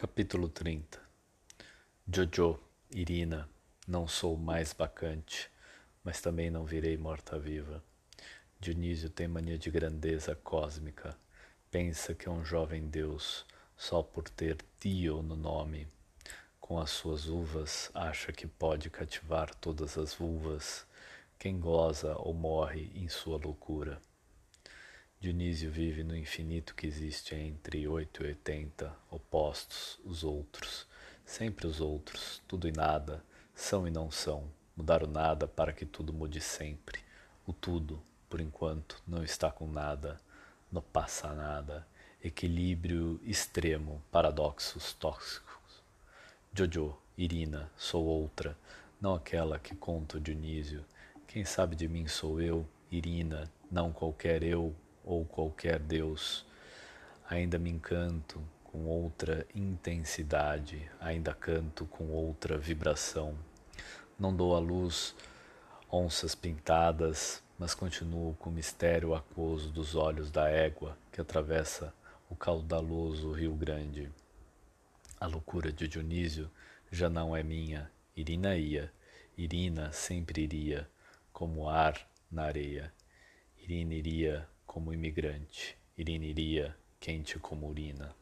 Capítulo 30 Jojo, Irina, não sou mais bacante, mas também não virei morta-viva. Dionísio tem mania de grandeza cósmica. Pensa que é um jovem deus só por ter Dio no nome. Com as suas uvas, acha que pode cativar todas as vulvas. Quem goza ou morre em sua loucura. Dionísio vive no infinito que existe entre oito e oitenta, opostos, os outros, sempre os outros, tudo e nada, são e não são, mudar o nada para que tudo mude sempre. O tudo, por enquanto, não está com nada, não passa nada, equilíbrio extremo, paradoxos tóxicos. Jojo, Irina, sou outra, não aquela que conta Dionísio. Quem sabe de mim sou eu, Irina, não qualquer eu, ou qualquer Deus. Ainda me encanto com outra intensidade, ainda canto com outra vibração. Não dou à luz onças pintadas, mas continuo com o mistério aquoso dos olhos da égua que atravessa o caudaloso Rio Grande. A loucura de Dionísio já não é minha, Irina ia, Irina sempre iria, como ar na areia. Irina iria como imigrante, Irina iria, quente como urina.